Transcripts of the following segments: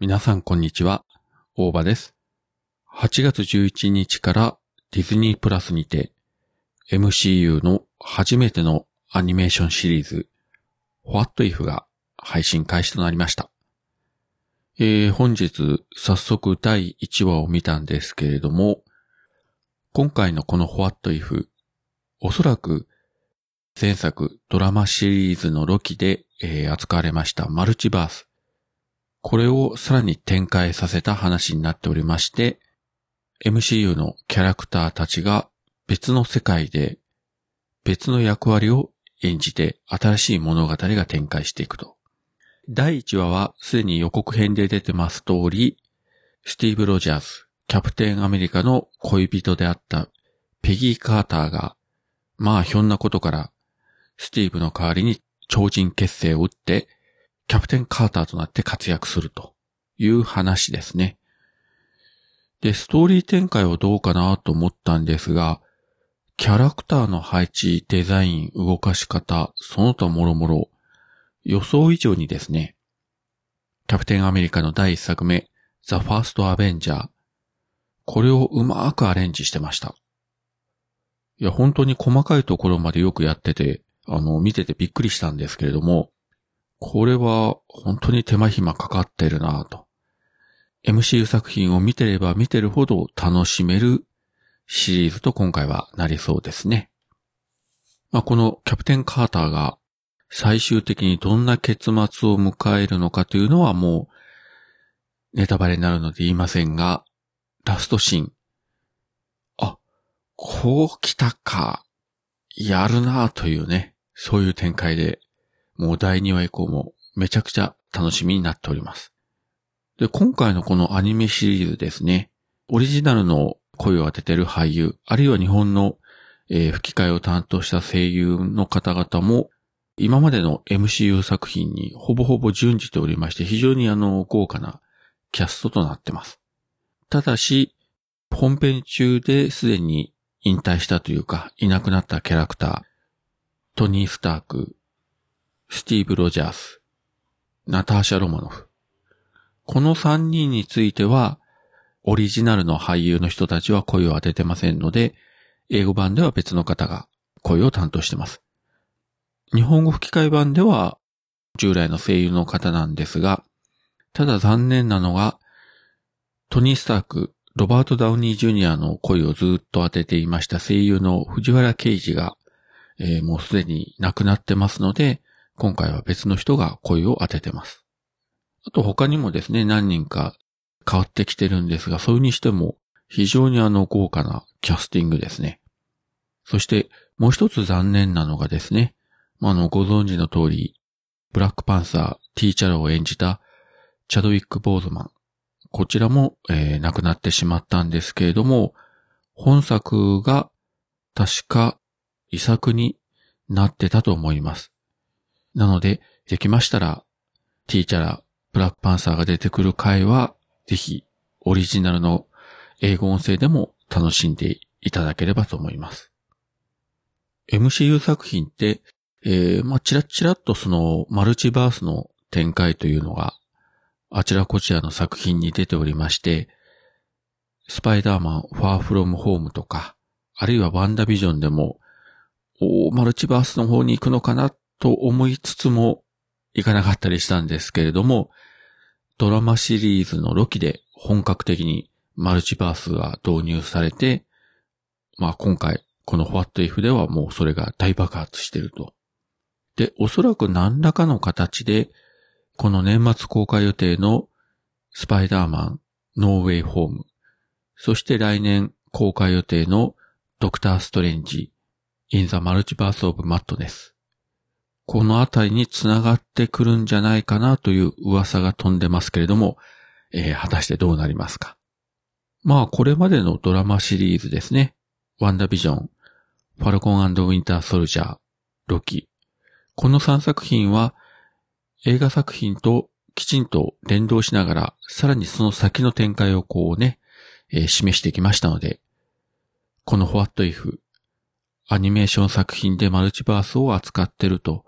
皆さんこんにちは、大場です。8月11日からディズニープラスにて MCU の初めてのアニメーションシリーズ What If が配信開始となりました。えー、本日早速第1話を見たんですけれども、今回のこの What If、おそらく前作ドラマシリーズのロキで、えー、扱われましたマルチバース。これをさらに展開させた話になっておりまして、MCU のキャラクターたちが別の世界で別の役割を演じて新しい物語が展開していくと。第1話はすでに予告編で出てます通り、スティーブ・ロジャーズ、キャプテンアメリカの恋人であったペギー・カーターが、まあひょんなことからスティーブの代わりに超人結成を打ってキャプテンカーターとなって活躍するという話ですね。で、ストーリー展開はどうかなと思ったんですが、キャラクターの配置、デザイン、動かし方、その他もろもろ、予想以上にですね、キャプテンアメリカの第一作目、ザ・ファースト・アベンジャー、これをうまくアレンジしてました。いや、本当に細かいところまでよくやってて、あの、見ててびっくりしたんですけれども、これは本当に手間暇かかってるなぁと。MCU 作品を見てれば見てるほど楽しめるシリーズと今回はなりそうですね。まあ、このキャプテンカーターが最終的にどんな結末を迎えるのかというのはもうネタバレになるので言いませんが、ラストシーン。あ、こう来たか。やるなぁというね、そういう展開でもう第2話以降もめちゃくちゃ楽しみになっております。で、今回のこのアニメシリーズですね、オリジナルの声を当ててる俳優、あるいは日本の、えー、吹き替えを担当した声優の方々も、今までの MCU 作品にほぼほぼ準じておりまして、非常にあの、豪華なキャストとなってます。ただし、本編中ですでに引退したというか、いなくなったキャラクター、トニー・スターク、スティーブ・ロジャース、ナターシャ・ロマノフ。この3人については、オリジナルの俳優の人たちは声を当ててませんので、英語版では別の方が声を担当してます。日本語吹き替え版では従来の声優の方なんですが、ただ残念なのが、トニー・スターク、ロバート・ダウニー・ジュニアの声をずっと当てていました声優の藤原啓治が、えー、もうすでに亡くなってますので、今回は別の人が声を当ててます。あと他にもですね、何人か変わってきてるんですが、それにしても非常にあの豪華なキャスティングですね。そしてもう一つ残念なのがですね、まあのご存知の通り、ブラックパンサー、ティーチャラを演じたチャドウィック・ボーズマン。こちらも、えー、亡くなってしまったんですけれども、本作が確か遺作になってたと思います。なので、できましたら、ティーチャラ、ブラックパンサーが出てくる回は、ぜひ、オリジナルの英語音声でも楽しんでいただければと思います。MCU 作品って、えー、まあ、チラッチラッとその、マルチバースの展開というのが、あちらこちらの作品に出ておりまして、スパイダーマン、ファーフロムホームとか、あるいはワンダビジョンでも、おマルチバースの方に行くのかなと思いつつも、いかなかったりしたんですけれども、ドラマシリーズのロキで本格的にマルチバースが導入されて、まあ今回、この What If ではもうそれが大爆発してると。で、おそらく何らかの形で、この年末公開予定のスパイダーマン、ノーウェイホーム、そして来年公開予定のドクターストレンジ、インザマルチバースオブマットネス。このあたりに繋がってくるんじゃないかなという噂が飛んでますけれども、えー、果たしてどうなりますか？まあ、これまでのドラマシリーズですね。ワンダビジョン、ファルコンウィンターソルジャー、ロキ。この3作品は映画作品ときちんと連動しながら、さらにその先の展開をこうね、えー、示してきましたので、この What If アニメーション作品でマルチバースを扱ってると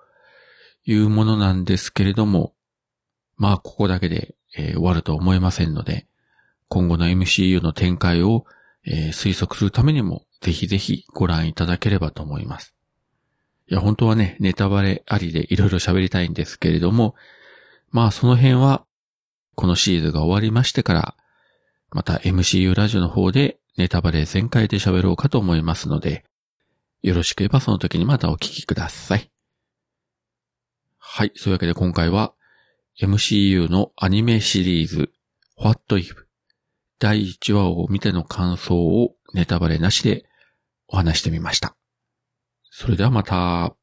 いうものなんですけれども、まあここだけでえー、終わると思えませんので、今後の MCU の展開を、えー、推測するためにも、ぜひぜひご覧いただければと思います。いや、本当はね、ネタバレありでいろいろ喋りたいんですけれども、まあその辺は、このシーズンが終わりましてから、また MCU ラジオの方でネタバレ全開で喋ろうかと思いますので、よろしければその時にまたお聞きください。はい。そういうわけで今回は MCU のアニメシリーズ What If 第1話を見ての感想をネタバレなしでお話してみました。それではまた。